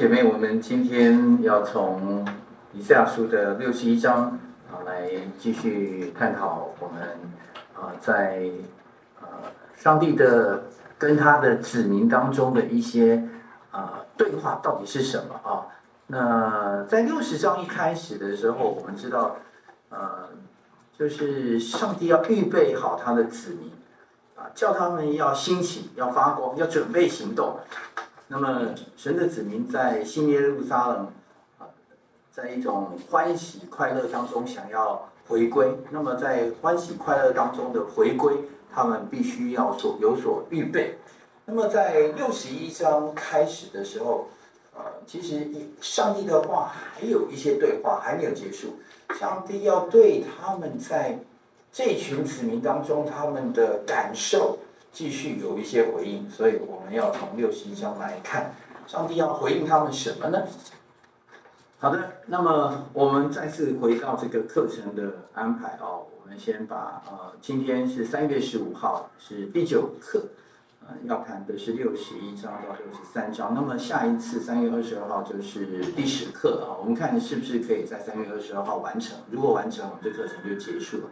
姐妹，我们今天要从以赛亚书的六十一章啊来继续探讨我们啊在呃上帝的跟他的子民当中的一些啊对话到底是什么啊？那在六十章一开始的时候，我们知道呃就是上帝要预备好他的子民啊，叫他们要兴起，要发光，要准备行动。那么，神的子民在新耶路撒冷啊，在一种欢喜快乐当中想要回归。那么，在欢喜快乐当中的回归，他们必须要所有所预备。那么，在六十一章开始的时候，呃，其实上帝的话还有一些对话还没有结束。上帝要对他们在这群子民当中他们的感受。继续有一些回应，所以我们要从六十一章来看，上帝要回应他们什么呢？好的，那么我们再次回到这个课程的安排哦，我们先把呃，今天是三月十五号，是第九课，要谈的是六十一章到六十三章。那么下一次三月二十二号就是第十课啊，我们看是不是可以在三月二十二号完成？如果完成，我们这课程就结束了。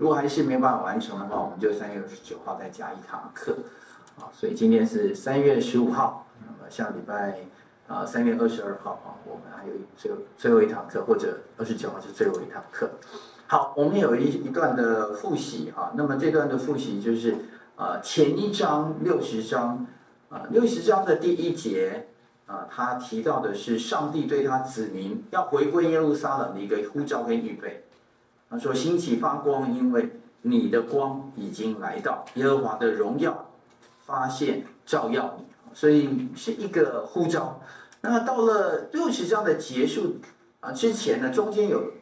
如果还是没办法完成的话，我们就三月二十九号再加一堂课，啊，所以今天是三月十五号，那么下礼拜啊三月二十二号啊，我们还有最最后一堂课，或者二十九号是最后一堂课。好，我们有一一段的复习啊，那么这段的复习就是啊前一章六十章啊六十章的第一节啊，他提到的是上帝对他子民要回归耶路撒冷的一个呼召跟预备。他说：“兴起发光，因为你的光已经来到，耶和华的荣耀发现照耀你，所以是一个呼召。那么到了六十章的结束啊之前呢，中间有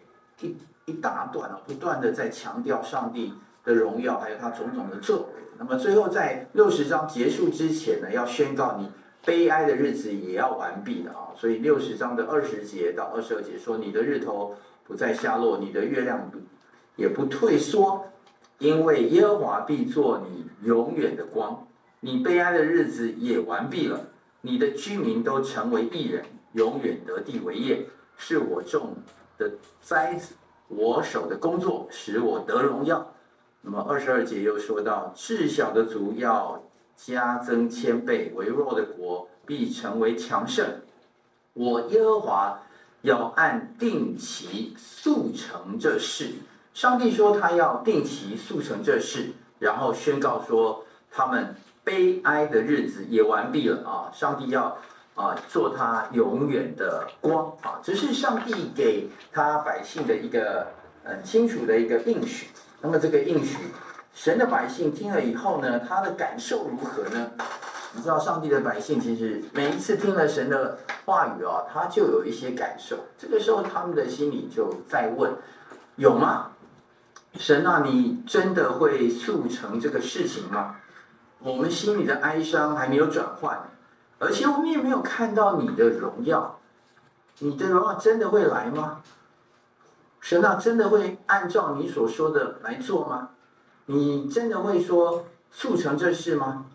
一一大段啊，不断的在强调上帝的荣耀，还有他种种的作为。那么最后在六十章结束之前呢，要宣告你悲哀的日子也要完毕了啊。所以六十章的二十节到二十二节说，你的日头。”不再下落，你的月亮也不退缩，因为耶和华必做你永远的光，你悲哀的日子也完毕了，你的居民都成为义人，永远得地为业，是我种的栽子，我手的工作使我得荣耀。那么二十二节又说到，至小的族要加增千倍，微弱的国必成为强盛，我耶和华。要按定期速成这事，上帝说他要定期速成这事，然后宣告说他们悲哀的日子也完毕了啊！上帝要啊做他永远的光啊！这是上帝给他百姓的一个很清楚的一个应许。那么这个应许，神的百姓听了以后呢，他的感受如何呢？你知道，上帝的百姓其实每一次听了神的话语啊，他就有一些感受。这个时候，他们的心里就在问：有吗？神啊，你真的会速成这个事情吗？我们心里的哀伤还没有转换，而且我们也没有看到你的荣耀。你的荣耀真的会来吗？神啊，真的会按照你所说的来做吗？你真的会说速成这事吗？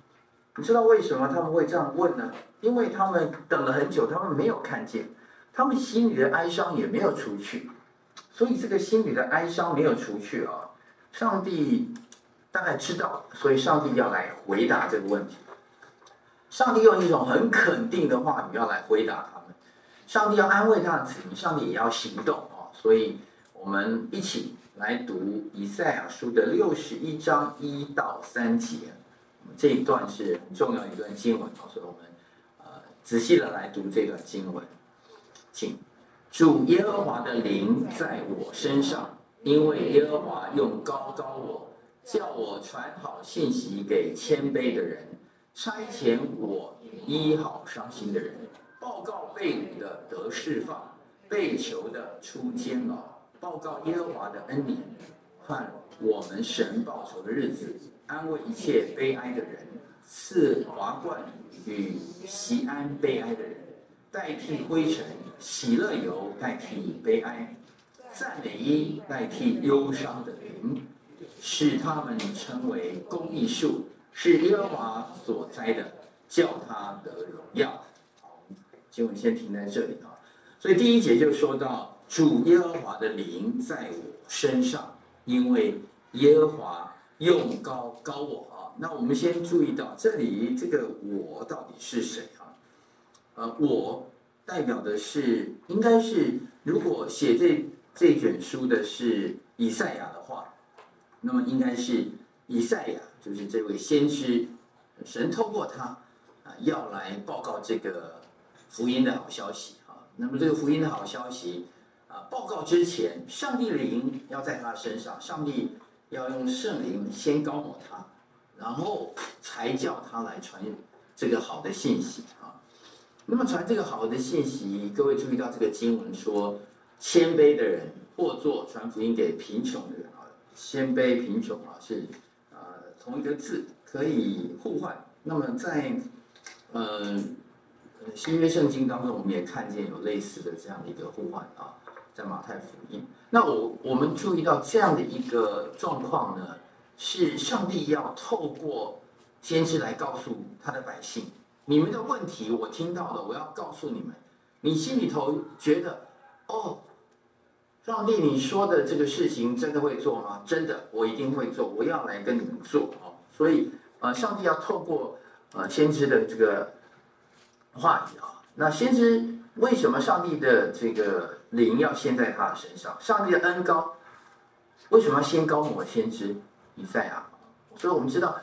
你知道为什么他们会这样问呢？因为他们等了很久，他们没有看见，他们心里的哀伤也没有除去，所以这个心里的哀伤没有除去啊。上帝大概知道，所以上帝要来回答这个问题。上帝用一种很肯定的话语要来回答他们。上帝要安慰他的子民，上帝也要行动啊。所以我们一起来读以赛亚书的六十一章一到三节。这一段是很重要一段经文，所以我们呃仔细的来读这段经文。请主耶和华的灵在我身上，因为耶和华用高高我，叫我传好信息给谦卑的人，差遣我医好伤心的人，报告被掳的得释放，被囚的出监牢，报告耶和华的恩典和我们神报仇的日子。安慰一切悲哀的人，赐华冠与喜安悲哀的人，代替灰尘；喜乐油代替悲哀，赞美衣代替忧伤的灵，使他们称为公义树，是耶和华所栽的，叫他得荣耀。经文先停在这里啊。所以第一节就说到主耶和华的灵在我身上，因为耶和华用高高我啊。那我们先注意到这里这个我到底是谁啊？呃，我代表的是应该是如果写这这卷书的是以赛亚的话，那么应该是以赛亚，就是这位先知，神透过他。啊，要来报告这个福音的好消息啊！那么这个福音的好消息啊，报告之前，上帝的灵要在他身上，上帝要用圣灵先高抹他，然后才叫他来传这个好的信息啊。那么传这个好的信息，各位注意到这个经文说，谦卑的人或做传福音给贫穷的人啊，谦卑贫穷啊是啊同一个字，可以互换。那么在呃，新约圣经当中，我们也看见有类似的这样的一个呼唤啊，在马太福音。那我我们注意到这样的一个状况呢，是上帝要透过先知来告诉他的百姓，你们的问题我听到了，我要告诉你们，你心里头觉得，哦，上帝你说的这个事情真的会做吗？真的，我一定会做，我要来跟你们做啊。所以，呃，上帝要透过。啊，先知的这个话语啊，那先知为什么上帝的这个灵要先在他的身上？上帝的恩高为什么要先高抹先知以赛亚？所以我们知道，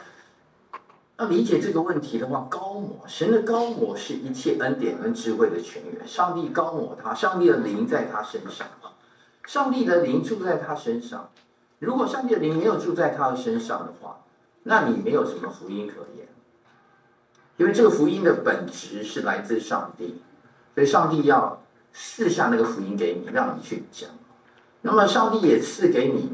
要理解这个问题的话，高抹神的高抹是一切恩典跟智慧的泉源。上帝高抹他，上帝的灵在他身上啊，上帝的灵住在他身上。如果上帝的灵没有住在他的身上的话，那你没有什么福音可言。因为这个福音的本质是来自上帝，所以上帝要赐下那个福音给你，让你去讲。那么上帝也赐给你，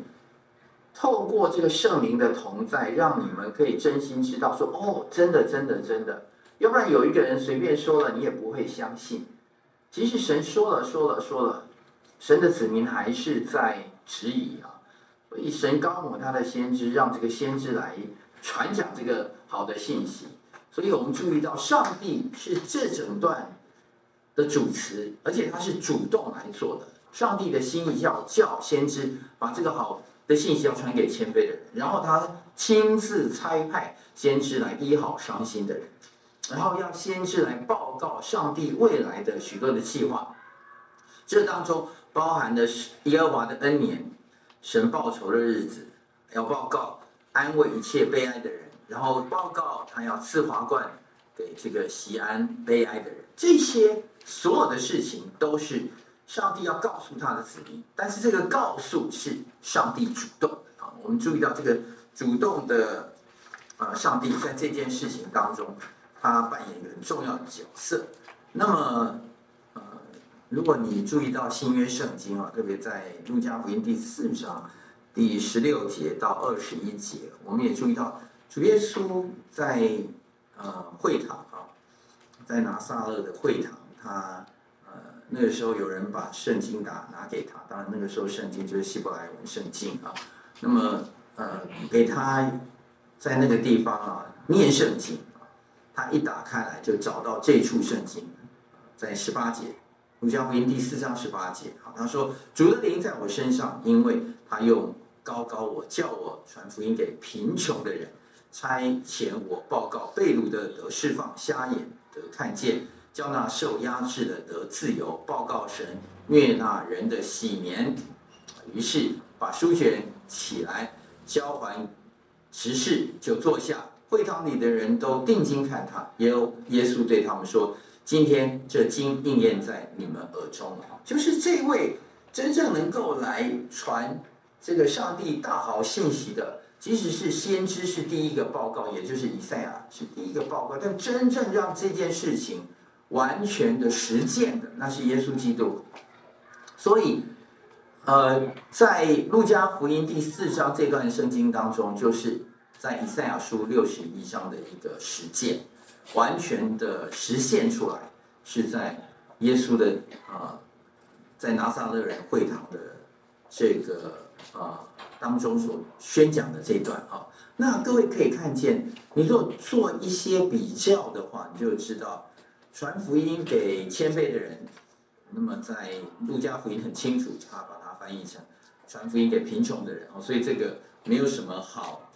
透过这个圣灵的同在，让你们可以真心知道说：哦，真的，真的，真的。要不然有一个人随便说了，你也不会相信。即使神说了，说了，说了，神的子民还是在质疑啊。所以神高抹他的先知，让这个先知来传讲这个好的信息。所以我们注意到，上帝是这整段的主词，而且他是主动来做的。上帝的心意要叫先知把这个好的信息要传给谦卑的人，然后他亲自差派先知来医好伤心的人，然后要先知来报告上帝未来的许多的计划。这当中包含的是耶和华的恩年，神报仇的日子，要报告安慰一切悲哀的人。然后报告他要赐华冠给这个西安悲哀的人，这些所有的事情都是上帝要告诉他的子民，但是这个告诉是上帝主动的啊。我们注意到这个主动的啊，上帝在这件事情当中，他扮演一个很重要的角色。那么呃，如果你注意到新约圣经啊，特别在路加福音第四章第十六节到二十一节，我们也注意到。主耶稣在呃会堂啊，在拿撒勒的会堂，他呃那个时候有人把圣经打拿给他，当然那个时候圣经就是希伯来文圣经啊，那么呃给他在那个地方啊念圣经啊，他一打开来就找到这处圣经，在十八节，路加福音第四章十八节啊，他说主的灵在我身上，因为他用高高我，叫我传福音给贫穷的人。差遣我报告被掳的得释放，瞎眼得看见，叫那受压制的得自由，报告神悦纳人的喜年。于是把书卷起来，交还执事，就坐下。会堂里的人都定睛看他。耶耶稣对他们说：“今天这经应验在你们耳中了。”就是这位真正能够来传这个上帝大好信息的。即使是先知是第一个报告，也就是以赛亚是第一个报告，但真正让这件事情完全的实践的，那是耶稣基督。所以，呃，在路加福音第四章这段圣经当中，就是在以赛亚书六十一章的一个实践，完全的实现出来，是在耶稣的啊、呃，在拿撒勒人会堂的这个。啊，当中所宣讲的这段啊，那各位可以看见，你如果做一些比较的话，你就知道，传福音给谦卑的人。那么在路加福音很清楚，他把它翻译成传福音给贫穷的人哦，所以这个没有什么好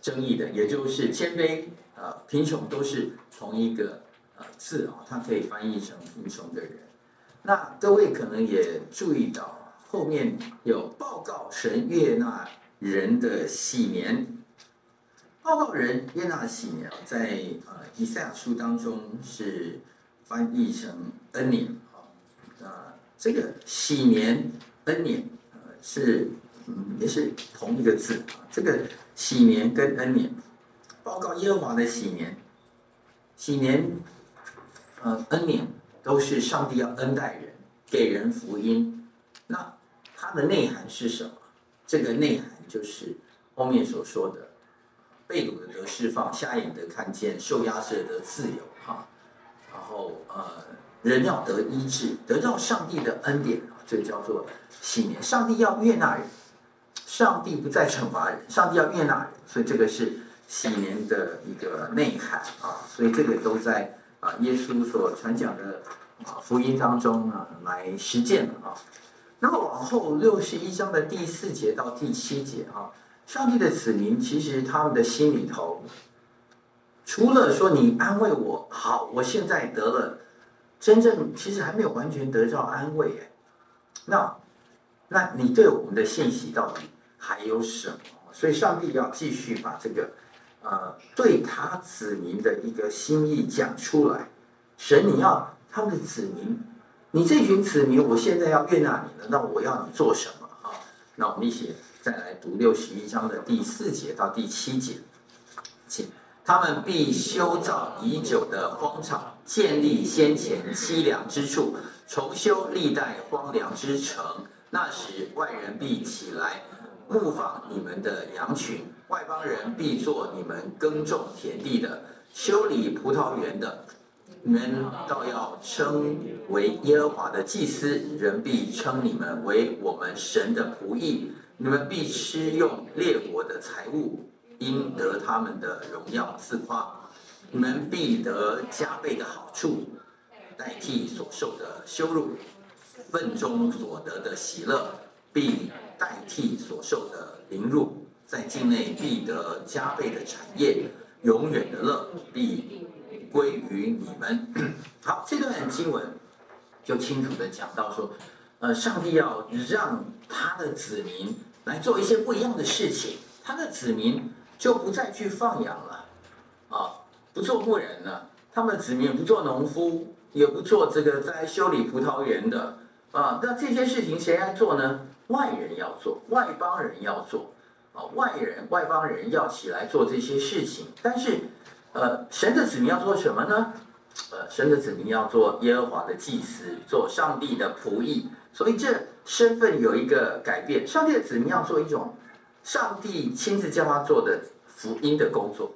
争议的，也就是谦卑啊、贫穷都是同一个呃字啊，它可以翻译成贫穷的人。那各位可能也注意到后面有报告神悦纳人的喜年，报告人悦纳喜年，在呃以赛亚书当中是翻译成恩年。啊，这个喜年恩年，呃，是嗯，也是同一个字啊。这个喜年跟恩年，报告耶和华的喜年，喜年，呃，恩年都是上帝要恩待人，给人福音。那它的内涵是什么？这个内涵就是后面所说的，被掳的得释放，瞎眼的看见，受压制的自由，哈。然后呃。人要得医治，得到上帝的恩典啊，这叫做喜年。上帝要悦纳人，上帝不再惩罚人，上帝要悦纳人，所以这个是喜年的一个内涵啊。所以这个都在啊耶稣所传讲的啊福音当中啊来实践了啊。那么往后六十一章的第四节到第七节啊，上帝的子民其实他们的心里头，除了说你安慰我，好，我现在得了。真正其实还没有完全得到安慰哎，那，那你对我们的信息到底还有什么？所以上帝要继续把这个，呃，对他子民的一个心意讲出来。神，你要他们的子民，你这群子民，我现在要悦纳你了，那我要你做什么啊？那我们一起再来读六十一章的第四节到第七节，请。他们必修造已久的荒场，建立先前凄凉之处，重修历代荒凉之城。那时外人必起来牧放你们的羊群，外邦人必做你们耕种田地的、修理葡萄园的。你们倒要称为耶和华的祭司，人必称你们为我们神的仆役。你们必吃用列国的财物。应得他们的荣耀自夸，你们必得加倍的好处，代替所受的羞辱，份中所得的喜乐，必代替所受的凌辱，在境内必得加倍的产业，永远的乐必归于你们。好，这段经文就清楚的讲到说，呃，上帝要让他的子民来做一些不一样的事情，他的子民。就不再去放羊了，啊，不做牧人了。他们的子民不做农夫，也不做这个在修理葡萄园的，啊，那这些事情谁来做呢？外人要做，外邦人要做，啊，外人、外邦人要起来做这些事情。但是，呃，神的子民要做什么呢？呃，神的子民要做耶和华的祭司，做上帝的仆役。所以这身份有一个改变。上帝的子民要做一种。上帝亲自叫他做的福音的工作，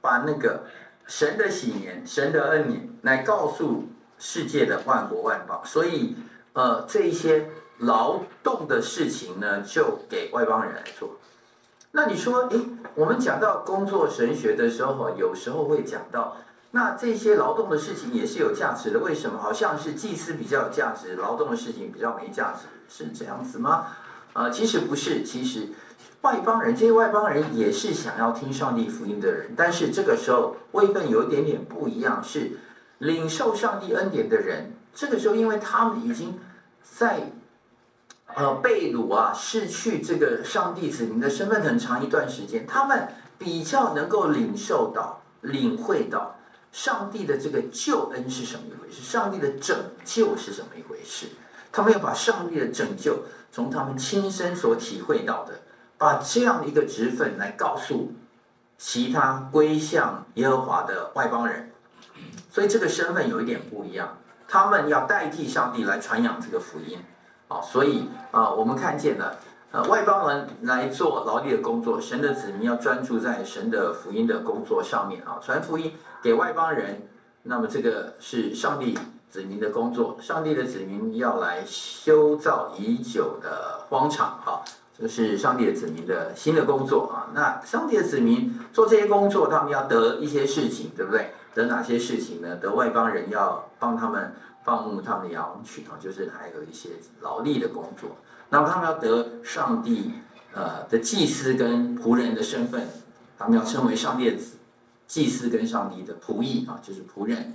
把那个神的喜年、神的恩年来告诉世界的万国万邦。所以，呃，这一些劳动的事情呢，就给外邦人来做。那你说，诶，我们讲到工作神学的时候，有时候会讲到，那这些劳动的事情也是有价值的。为什么？好像是祭司比较有价值，劳动的事情比较没价值，是这样子吗？呃，其实不是，其实。外邦人，这些外邦人也是想要听上帝福音的人，但是这个时候位分有一点点不一样，是领受上帝恩典的人。这个时候，因为他们已经在呃被掳啊，失去这个上帝子民的身份很长一段时间，他们比较能够领受到、领会到上帝的这个救恩是什么一回事，上帝的拯救是什么一回事。他们要把上帝的拯救从他们亲身所体会到的。把这样的一个职分来告诉其他归向耶和华的外邦人，所以这个身份有一点不一样。他们要代替上帝来传扬这个福音，啊，所以啊，我们看见了，呃，外邦人来做劳力的工作，神的子民要专注在神的福音的工作上面啊，传福音给外邦人。那么这个是上帝子民的工作，上帝的子民要来修造已久的荒场，哈。这是上帝的子民的新的工作啊！那上帝的子民做这些工作，他们要得一些事情，对不对？得哪些事情呢？得外邦人要帮他们放牧他们的羊群啊，就是还有一些劳力的工作。那么他们要得上帝呃的祭司跟仆人的身份，他们要称为上帝的子祭司跟上帝的仆役啊，就是仆人。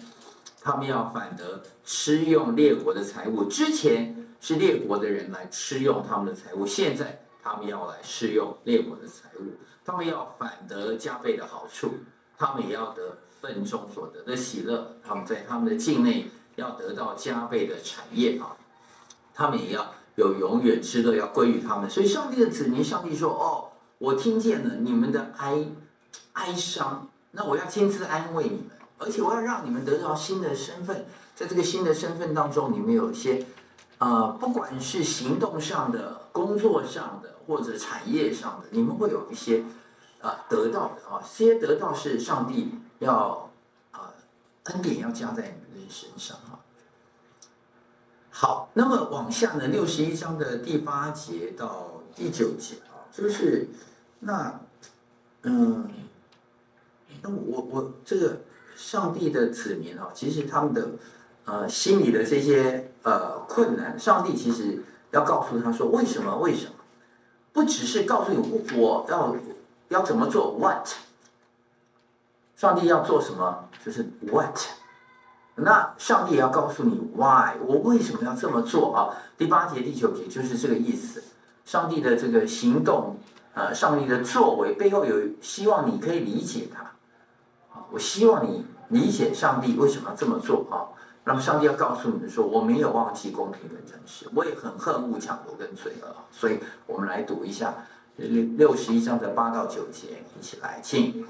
他们要反得吃用列国的财物，之前是列国的人来吃用他们的财物，现在他们要来试用列国的财物。他们要反得加倍的好处，他们也要得份中所得的喜乐。他们在他们的境内要得到加倍的产业啊，他们也要有永远之乐，要归于他们。所以上帝的子民，上帝说：“哦，我听见了你们的哀哀伤，那我要亲自安慰你们。”而且我要让你们得到新的身份，在这个新的身份当中，你们有一些，呃，不管是行动上的、工作上的或者产业上的，你们会有一些，啊、得到的啊，这些得到是上帝要啊、恩典要加在你们的身上啊。好，那么往下呢，六十一章的第八节到第九节啊，就是那，嗯，那我我这个。上帝的子民啊，其实他们的呃心里的这些呃困难，上帝其实要告诉他说，为什么？为什么？不只是告诉你我要要怎么做，what？上帝要做什么？就是 what？那上帝也要告诉你 why？我为什么要这么做啊？第八节、第九节就是这个意思。上帝的这个行动，呃，上帝的作为背后有希望，你可以理解他。我希望你理解上帝为什么要这么做啊？那么上帝要告诉你们说，我没有忘记公平跟诚实，我也很恨恶抢夺跟罪恶。所以我们来读一下六六十一章的八到九节，一起来，请。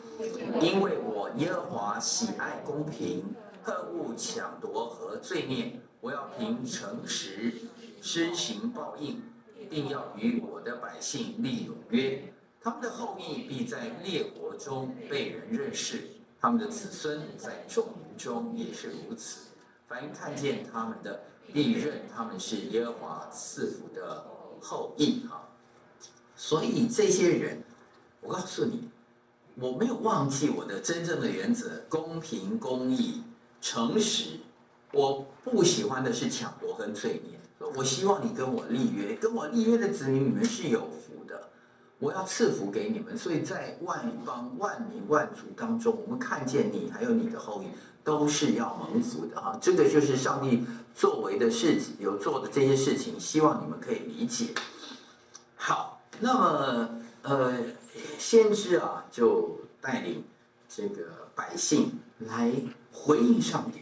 因为我耶和华喜爱公平，恨恶抢夺和罪孽，我要凭诚实施行报应，并要与我的百姓立永约，他们的后裔必在列国中被人认识。他们的子孙在众民中也是如此，凡看见他们的，必认他们是耶和华赐福的后裔哈。所以这些人，我告诉你，我没有忘记我的真正的原则：公平、公义、诚实。我不喜欢的是抢夺跟罪孽。我希望你跟我立约，跟我立约的子民，你们是有福的。我要赐福给你们，所以在万邦万民万族当中，我们看见你还有你的后裔都是要蒙福的哈。这个就是上帝作为的事情，有做的这些事情，希望你们可以理解。好，那么呃，先知啊就带领这个百姓来回应上帝。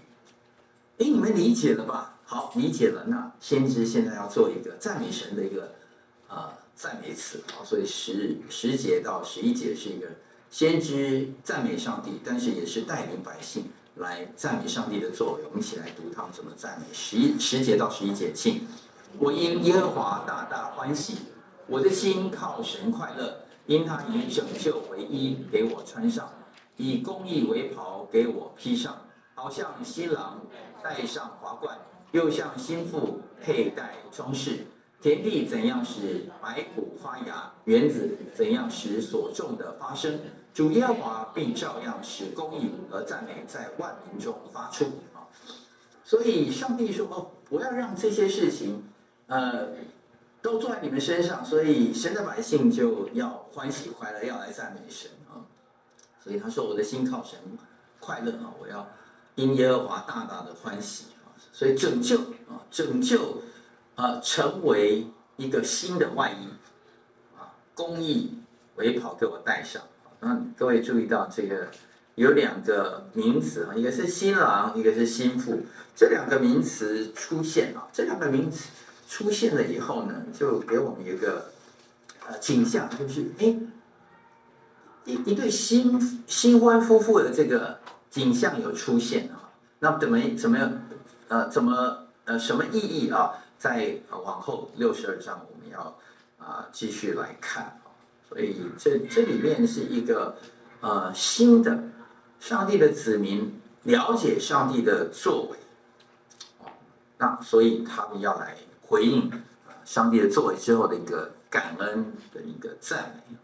哎，你们理解了吧？好，理解了。那先知现在要做一个赞美神的一个啊。赞美词啊，所以十十节到十一节是一个先知赞美上帝，但是也是带领百姓来赞美上帝的作为。我们一起来读他们怎么赞美。十一十节到十一节，请。我因耶和华大大欢喜，我的心靠神快乐，因他以拯救为衣给我穿上，以公义为袍给我披上，好像新郎戴上华冠，又像新妇佩戴装饰。田地怎样使白谷发芽，园子怎样使所种的发生，主耶和华必照样使公义和赞美在万民中发出啊！所以上帝说：“哦，不要让这些事情，呃，都做在你们身上，所以神的百姓就要欢喜快乐，要来赞美神啊！所以他说：我的心靠神快乐啊！我要因耶和华大大的欢喜啊！所以拯救啊，拯救。”啊，成为一个新的外衣，啊，公义为袍给我戴上。嗯各位注意到这个有两个名词啊，一个是新郎，一个是新妇。这两个名词出现啊，这两个名词出现了以后呢，就给我们一个呃景象，就是哎，一一对新新婚夫妇的这个景象有出现啊。那怎么怎么样？呃，怎么呃什么意义啊？在往后六十二章，我们要啊继续来看，所以这这里面是一个呃新的上帝的子民了解上帝的作为，那所以他们要来回应上帝的作为之后的一个感恩的一个赞美，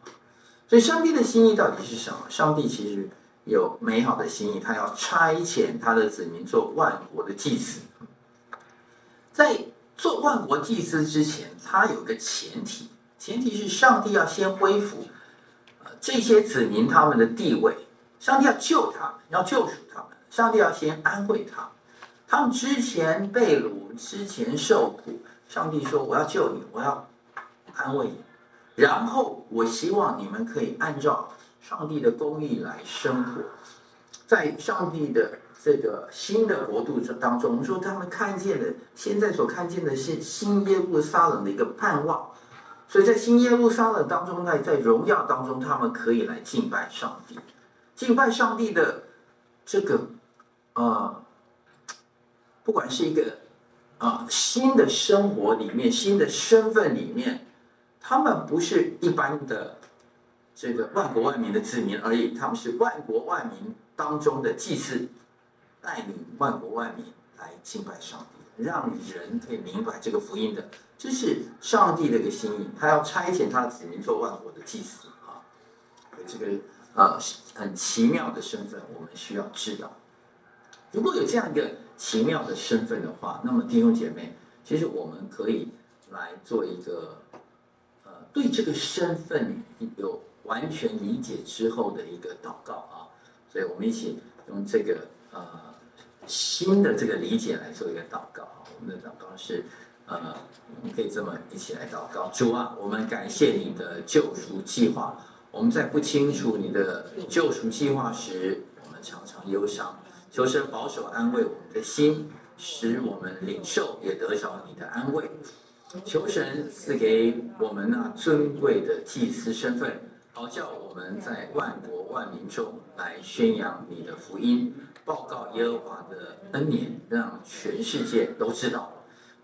所以上帝的心意到底是什么？上帝其实有美好的心意，他要差遣他的子民做万国的祭司。在做万国祭司之前，他有个前提，前提是上帝要先恢复这些子民他们的地位，上帝要救他们，要救赎他们，上帝要先安慰他。他们之前被掳，之前受苦，上帝说：“我要救你，我要安慰你。”然后我希望你们可以按照上帝的公义来生活，在上帝的这个新的国度当中，我们说他们看见的，现在所看见的是新耶路撒冷的一个盼望，所以在新耶路撒冷当中呢，在荣耀当中，他们可以来敬拜上帝，敬拜上帝的这个呃，不管是一个啊、呃、新的生活里面，新的身份里面。他们不是一般的这个万国万民的子民而已，他们是万国万民当中的祭司，带领万国万民来敬拜上帝，让人可以明白这个福音的，这是上帝的一个心意，他要差遣他的子民做万国的祭司啊，这个呃很奇妙的身份，我们需要知道。如果有这样一个奇妙的身份的话，那么弟兄姐妹，其实我们可以来做一个呃。对这个身份有完全理解之后的一个祷告啊，所以我们一起用这个呃新的这个理解来做一个祷告。我们的祷告是呃，我们可以这么一起来祷告：主啊，我们感谢你的救赎计划。我们在不清楚你的救赎计划时，我们常常忧伤。求神保守安慰我们的心，使我们领受也得着你的安慰。求神赐给我们那尊贵的祭司身份，好叫我们在万国万民中来宣扬你的福音，报告耶和华的恩典，让全世界都知道。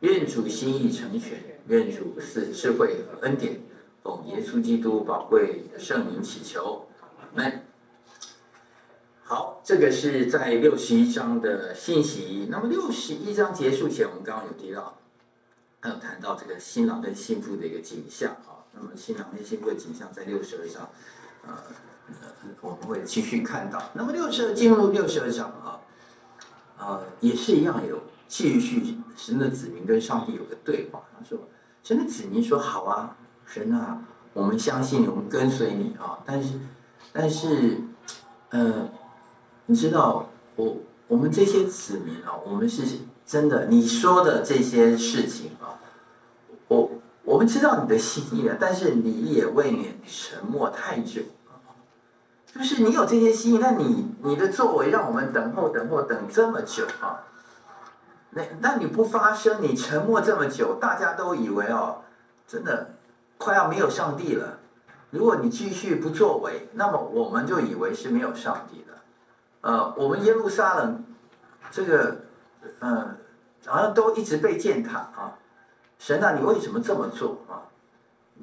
愿主心意成全，愿主赐智慧和恩典，奉耶稣基督宝贵的圣名祈求，阿。好，这个是在六十一章的信息。那么六十一章结束前，我们刚刚有提到。还有谈到这个新郎跟新妇的一个景象啊，那么新郎跟新妇的景象在六十二章，呃，我们会继续看到。那么六十二进入六十二章啊，呃，也是一样有继续神的子民跟上帝有个对话。他说，神的子民说好啊，神啊，我们相信你，我们跟随你啊。但是，但是，呃，你知道我我们这些子民啊，我们是。真的，你说的这些事情啊，我我们知道你的心意了，但是你也未免沉默太久。就是你有这些心意，那你你的作为让我们等候等候等这么久啊，那那你不发声，你沉默这么久，大家都以为哦，真的快要没有上帝了。如果你继续不作为，那么我们就以为是没有上帝的。呃，我们耶路撒冷这个。嗯，好像都一直被践踏啊！神啊，你为什么这么做啊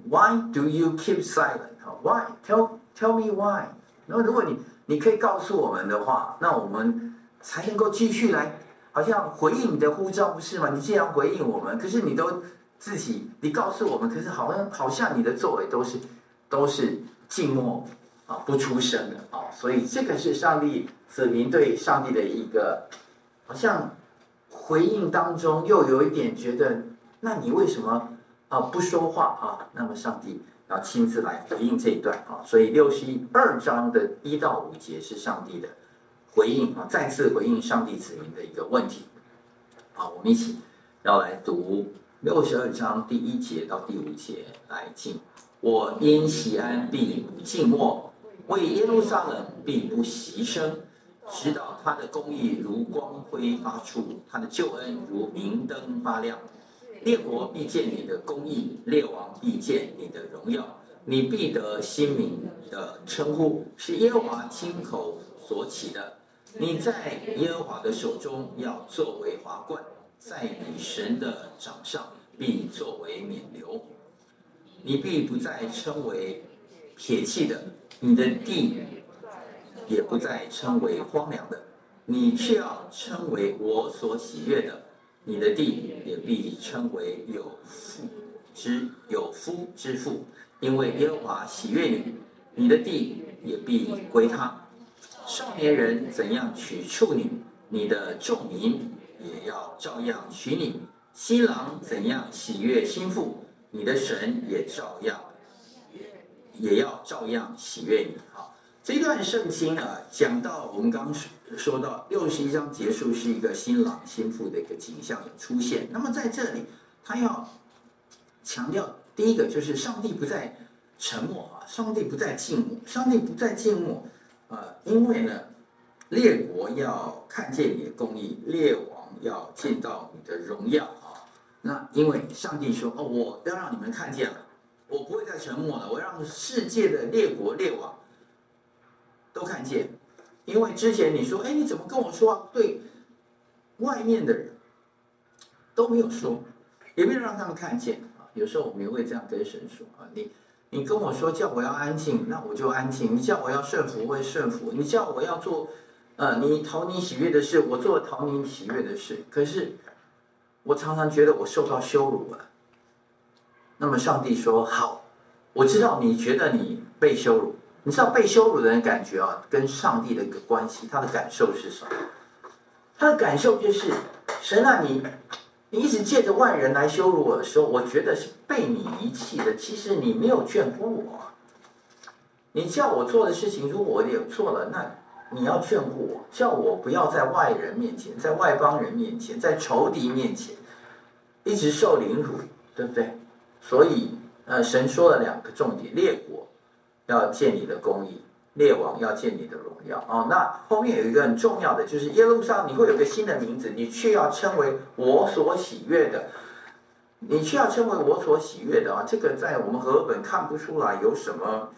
？Why do you keep silent？啊，Why tell tell me why？然后如果你你可以告诉我们的话，那我们才能够继续来，好像回应你的呼召，不是吗？你既然回应我们，可是你都自己你告诉我们，可是好像好像你的作为都是都是静默啊，不出声的啊！所以这个是上帝子民对上帝的一个好像。回应当中又有一点觉得，那你为什么啊、不说话啊？那么上帝要亲自来回应这一段啊，所以六十二章的一到五节是上帝的回应啊，再次回应上帝子民的一个问题。好，我们一起要来读六十二章第一节到第五节来进。我因喜安必不寂寞，为耶路撒冷必不牺牲。直到他的公义如光辉发出，他的救恩如明灯发亮。列国必见你的公义，列王必见你的荣耀。你必得新名的称呼，是耶和华亲口所起的。你在耶和华的手中要作为华冠，在你神的掌上必作为冕旒。你必不再称为撇弃的，你的地。也不再称为荒凉的，你却要称为我所喜悦的。你的地也必称为有福之有夫之妇，因为耶和华喜悦你，你的地也必归他。少年人怎样娶处女，你的众民也要照样娶你；新郎怎样喜悦新妇，你的神也照样，也要照样喜悦你。好，这段圣经啊，讲到我们刚说到六十一章结束是一个新郎新妇的一个景象的出现。那么在这里，他要强调第一个就是上帝不再沉默啊，上帝不再静默，上帝不再静默。呃，因为呢，列国要看见你的公义，列王要见到你的荣耀啊。那因为上帝说，哦，我要让你们看见了，我不会再沉默了，我让世界的列国列王都看见。因为之前你说，哎，你怎么跟我说啊？对外面的人都没有说，也没有让他们看见啊。有时候我们也会这样跟神说啊，你。你跟我说叫我要安静，那我就安静；你叫我要顺服，我会顺服；你叫我要做，呃，你讨你喜悦的事，我做讨你喜悦的事。可是，我常常觉得我受到羞辱了。那么上帝说：“好，我知道你觉得你被羞辱，你知道被羞辱的人感觉啊，跟上帝的一个关系，他的感受是什么？他的感受就是，神啊，你。”你一直借着外人来羞辱我的时候，我觉得是被你遗弃的。其实你没有眷顾我，你叫我做的事情，如果我有错了，那你要眷顾我，叫我不要在外人面前、在外邦人面前、在仇敌面前一直受凌辱，对不对？所以，呃，神说了两个重点：列国要见你的公义。列王要见你的荣耀哦，那后面有一个很重要的，就是耶路撒，你会有个新的名字，你却要称为我所喜悦的，你却要称为我所喜悦的啊！这个在我们和本看不出来有什么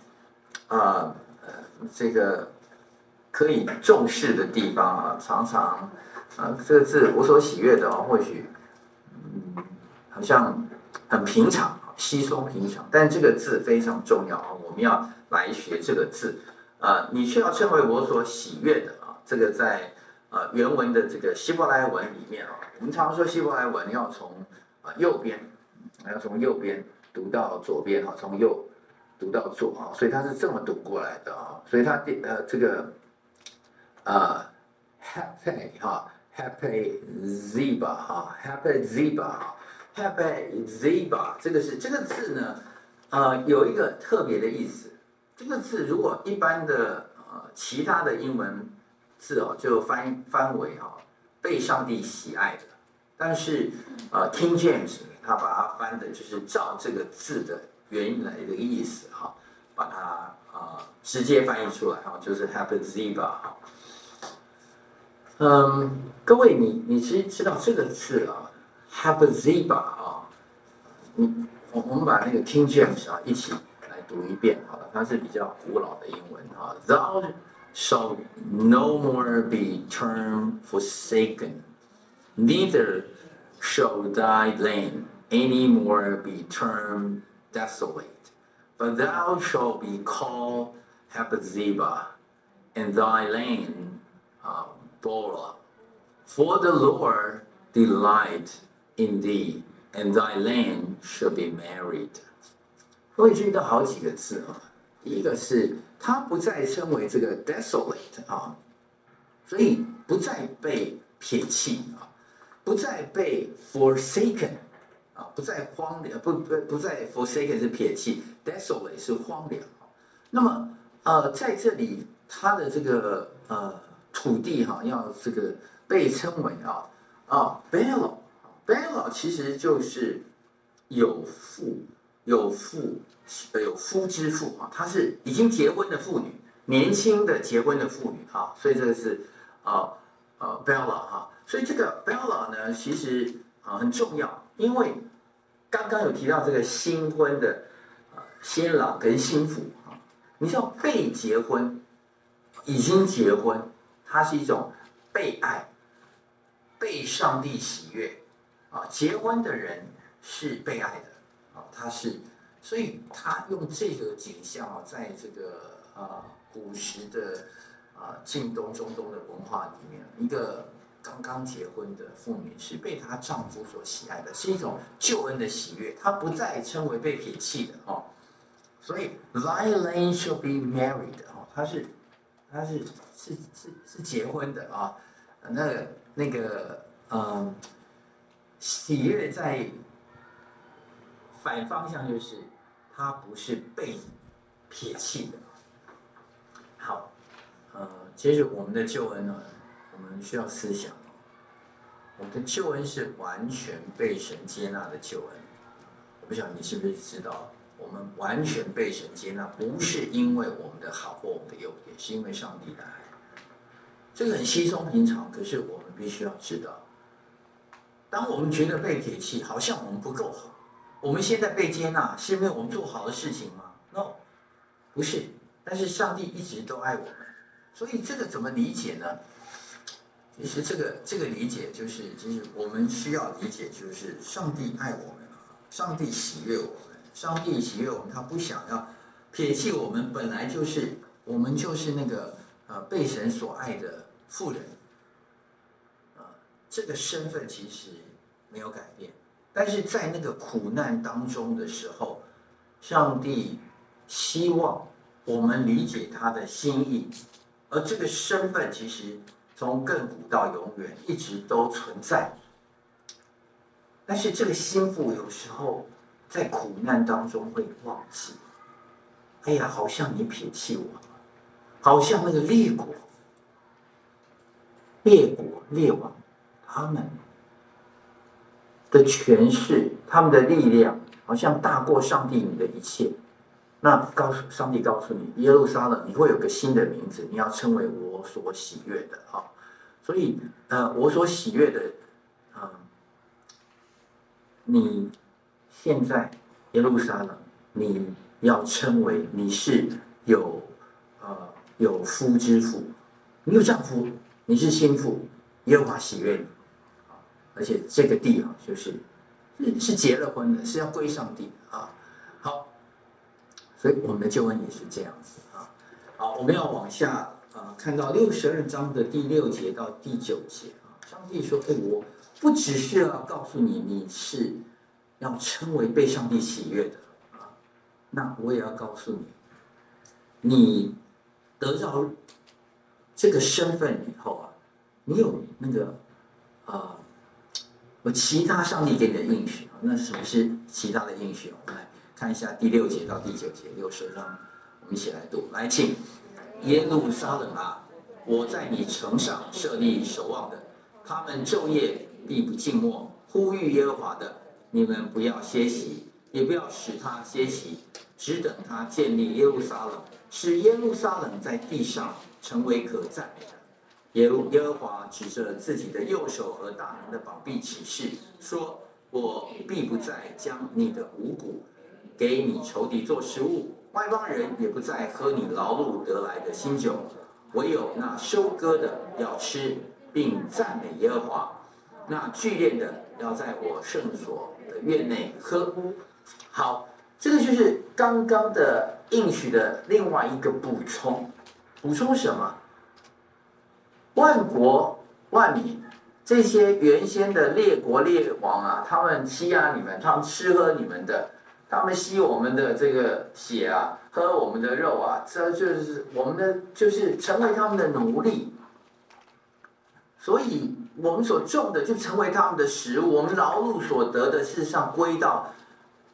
啊，呃，这个可以重视的地方啊，常常啊，这个字我所喜悦的啊，或许嗯，好像很平常、稀松平常，但这个字非常重要啊，我们要来学这个字。啊，你却要称为我所喜悦的啊！这个在啊原文的这个希伯来文里面啊，我们常说希伯来文要从啊右边，要从右边读到左边啊，从右读到左啊，所以它是这么读过来的啊，所以它呃这个啊 happy 哈 happy zebra 哈 happy zebra ziba happy ziba 这个是这个字呢啊有一个特别的意思。这个字如果一般的呃其他的英文字哦，就翻翻为哦被上帝喜爱的，但是呃 King James 他把它翻的就是照这个字的原来的意思哈，把它、呃、直接翻译出来哈，就是 Hephzibah 哈。嗯，各位你你其实知道这个字啊 Hephzibah 啊，你我我们把那个 King James 啊一起。读一遍，好了，它是比较古老的英文啊。Thou shalt no more be termed forsaken, neither shall thy land any more be termed desolate, but thou shalt be called Hephzibah, and thy land uh, Beulah. For the Lord delight in thee, and thy land shall be married. 会注意到好几个字啊，第一个是它不再称为这个 desolate 啊，所以不再被撇弃啊，不再被 forsaken 啊，不再荒凉，不不不再 forsaken 是撇弃，desolate 是荒凉。那么呃，在这里它的这个呃土地哈，要这个被称为啊啊，bel Bella 其实就是有妇。有妇，呃，有夫之妇啊，她是已经结婚的妇女，年轻的结婚的妇女啊，所以这个是啊啊 Bella 哈，所以这个 Bella 呢，其实啊很重要，因为刚刚有提到这个新婚的啊新郎跟新妇啊，你知道被结婚，已经结婚，它是一种被爱，被上帝喜悦啊，结婚的人是被爱的。啊，他是，所以他用这个景象啊，在这个啊古时的啊近东、中东的文化里面，一个刚刚结婚的妇女是被她丈夫所喜爱的，是一种救恩的喜悦，她不再称为被撇弃的哦。所以，thy land shall be married 哦，她是他是是是是结婚的啊，那、那个嗯，喜悦在反方向就是他不是被撇弃的。好，呃，接着我们的救恩呢，我们需要思想，我们的救恩是完全被神接纳的救恩。我不晓得你是不是知道？我们完全被神接纳，不是因为我们的好或我们的优点，是因为上帝的爱。这个很稀松平常，可是我们必须要知道，当我们觉得被撇弃，好像我们不够好。我们现在被接纳，是因为我们做好的事情吗？No，不是。但是上帝一直都爱我们，所以这个怎么理解呢？其实这个这个理解就是，其实我们需要理解，就是上帝爱我们，上帝喜悦我们。上帝喜悦我们，他不想要撇弃我们，本来就是我们就是那个呃被神所爱的富人，这个身份其实没有改变，但是在那个苦难当中的时候，上帝希望我们理解他的心意，而这个身份其实从亘古到永远一直都存在，但是这个心腹有时候。在苦难当中会忘记，哎呀，好像你撇弃我，好像那个列国、列国、列王，他们的权势、他们的力量，好像大过上帝你的一切。那告诉上帝，告诉你，耶路撒冷，你会有个新的名字，你要称为我所喜悦的啊。所以，呃，我所喜悦的，啊、你。现在耶路撒冷，你要称为你是有呃有夫之妇，你有丈夫，你是新妇，耶和华喜悦你，而且这个地啊，就是是是结了婚的，是要归上帝啊。好，所以我们的救恩也是这样子啊。好，我们要往下啊，看到六十二章的第六节到第九节啊，上帝说：“哎，我不只是要告诉你，你是。”要称为被上帝喜悦的啊，那我也要告诉你，你得到这个身份以后啊，你有那个啊，我其他上帝给你的应许，那什么是其他的应许？我们来看一下第六节到第九节，六十章，我们一起来读。来，请耶路撒冷啊，我在你城上设立守望的，他们昼夜必不静默，呼吁耶和华的。你们不要歇息，也不要使他歇息，只等他建立耶路撒冷，使耶路撒冷在地上成为可赞美的。耶耶和华指着自己的右手和大能的宝臂起誓，说：“我必不再将你的五谷给你仇敌做食物，外邦人也不再喝你劳碌得来的新酒，唯有那收割的要吃，并赞美耶和华。那聚敛的要在我圣所的。”院内喝，好，这个就是刚刚的应许的另外一个补充，补充什么？万国万民这些原先的列国列王啊，他们欺压你们，他们吃喝你们的，他们吸我们的这个血啊，喝我们的肉啊，这就是我们的，就是成为他们的奴隶，所以。我们所种的就成为他们的食物，我们劳碌所得的，事实上归到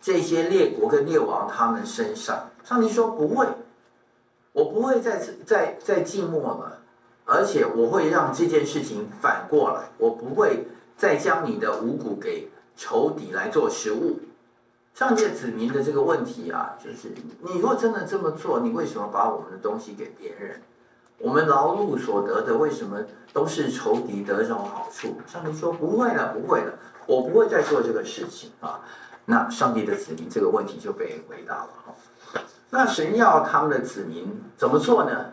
这些列国跟列王他们身上。上帝说不会，我不会再再再寂寞了，而且我会让这件事情反过来，我不会再将你的五谷给仇敌来做食物。上帝子民的这个问题啊，就是你若真的这么做，你为什么把我们的东西给别人？我们劳碌所得的，为什么都是仇敌得这种好处？上帝说不会了，不会了，我不会再做这个事情啊。那上帝的子民这个问题就被回答了。那神要他们的子民怎么做呢？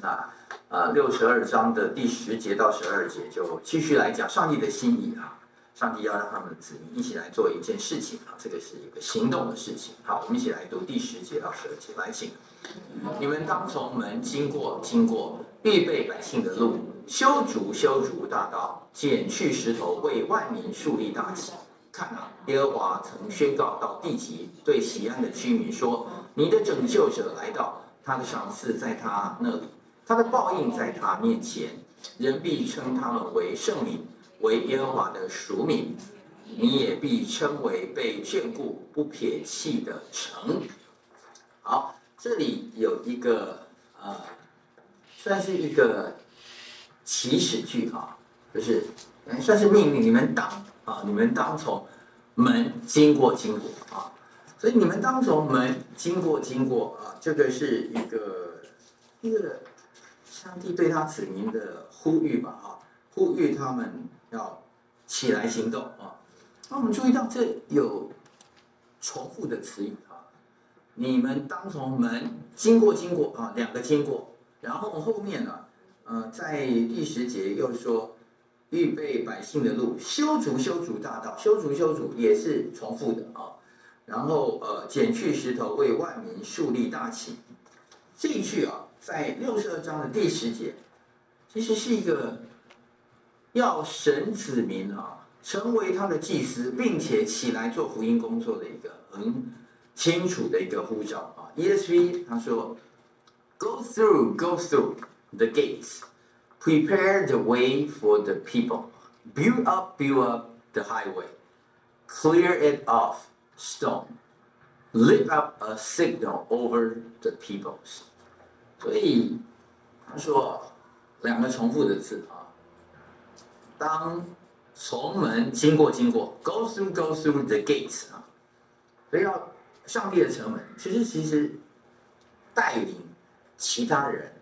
啊，呃，六十二章的第十节到十二节就继续来讲上帝的心意啊。上帝要让他们子民一起来做一件事情啊，这个是一个行动的事情。好，我们一起来读第十节到十二节，来请。你们当从门经过，经过预备百姓的路，修筑修筑大道，剪去石头，为万民树立大旗。看啊，耶和华曾宣告到地极，对锡安的居民说：你的拯救者来到，他的赏赐在他那里，他的报应在他面前，人必称他们为圣民，为耶和华的属民。你也必称为被眷顾、不撇弃的城。好，这里有一个呃，算是一个祈使句啊，就是算是命令，你们当啊，你们当从门经过经过啊，所以你们当从门经过经过啊，这个是一个一个上帝对他子民的呼吁吧哈，呼吁他们要起来行动啊。那我们注意到这有重复的词语啊，你们当从门经过经过啊，两个经过，然后后面呢，呃，在第十节又说预备百姓的路，修筑修筑大道，修筑修筑也是重复的啊，然后呃，剪去石头为万民树立大旗，这一句啊，在六十二章的第十节，其实是一个要神子民啊。成为他的祭司，并且起来做福音工作的一个很清楚的一个呼召啊。ESV 他说：“Go through, go through the gates, prepare the way for the people, build up, build up the highway, clear it off stone, lift up a signal over the peoples。”所以他说两个重复的字啊，当。从门经过，经过，go through go through the gates 啊，所以要上帝的城门。其实其实带领其他人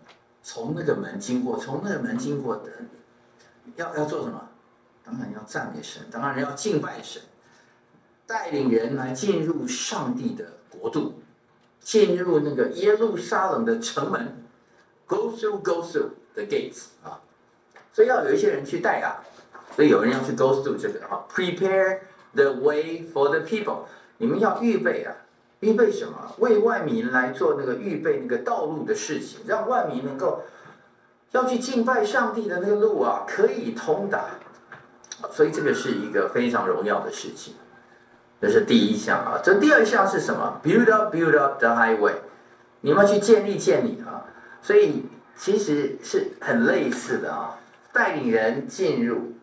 从那个门经过，从那个门经过的，要要做什么？当然要赞美神，当然要敬拜神，带领人来进入上帝的国度，进入那个耶路撒冷的城门，go through go through the gates 啊，所以要有一些人去带啊。所以有人要去 go through 这个啊，prepare the way for the people。你们要预备啊，预备什么？为万民来做那个预备那个道路的事情，让万民能够要去敬拜上帝的那个路啊，可以通达。所以这个是一个非常荣耀的事情。这是第一项啊。这第二项是什么？Build up, build up the highway。你们去建立建立啊。所以其实是很类似的啊，带领人进入。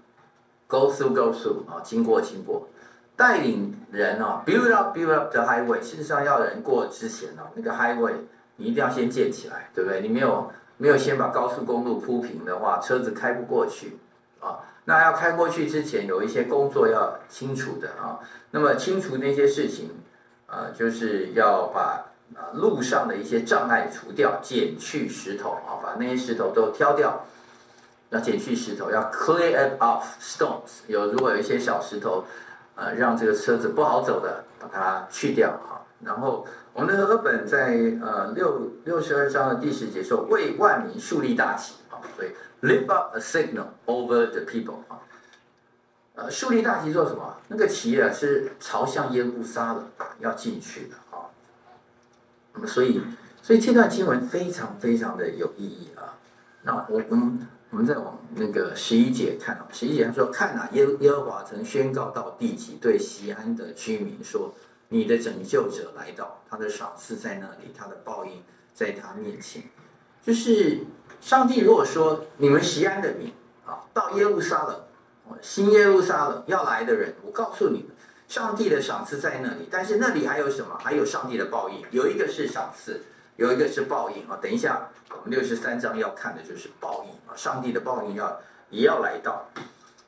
Go through, go through 啊，经过经过，带领人啊，build up, build up the highway。事实上，要人过之前呢，那个 highway 你一定要先建起来，对不对？你没有没有先把高速公路铺平的话，车子开不过去啊。那要开过去之前，有一些工作要清除的啊。那么清除那些事情啊，就是要把啊路上的一些障碍除掉，减去石头啊，把那些石头都挑掉。要减去石头，要 clear it off stones。有如果有一些小石头，呃，让这个车子不好走的，把它去掉哈。然后我们的和本在呃六六十二章的第十节说，为万民树立大旗啊，所以 lift up a signal over the people 啊。呃，树立大旗做什么？那个旗啊是朝向耶路撒冷要进去的啊。那么所以所以这段经文非常非常的有意义啊。那我我们。我们再往那个十一节看啊，十一节他说：“看啊，耶耶和华曾宣告到地极，对西安的居民说：你的拯救者来到，他的赏赐在那里，他的报应在他面前。就是上帝如果说你们西安的民啊，到耶路撒冷，新耶路撒冷要来的人，我告诉你们，上帝的赏赐在那里。但是那里还有什么？还有上帝的报应，有一个是赏赐。”有一个是报应啊，等一下，我们六十三章要看的就是报应啊，上帝的报应要也要来到。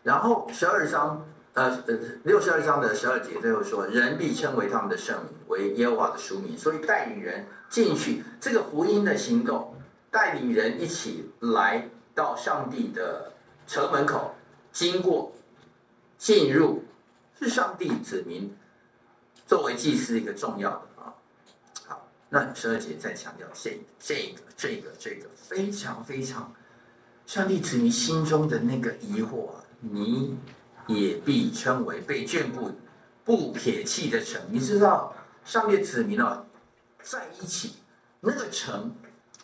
然后十二章，呃呃，六十二章的十二节最后说，人必称为他们的圣名，为耶和华的书名。所以带领人进去这个福音的行动，带领人一起来到上帝的城门口，经过进入，是上帝子民作为祭司一个重要的啊。好。那十二节再强调这这个这个这个非常非常，上帝子民心中的那个疑惑啊，你也必称为被眷顾、不撇弃的城。你知道上帝子民啊，在一起那个城，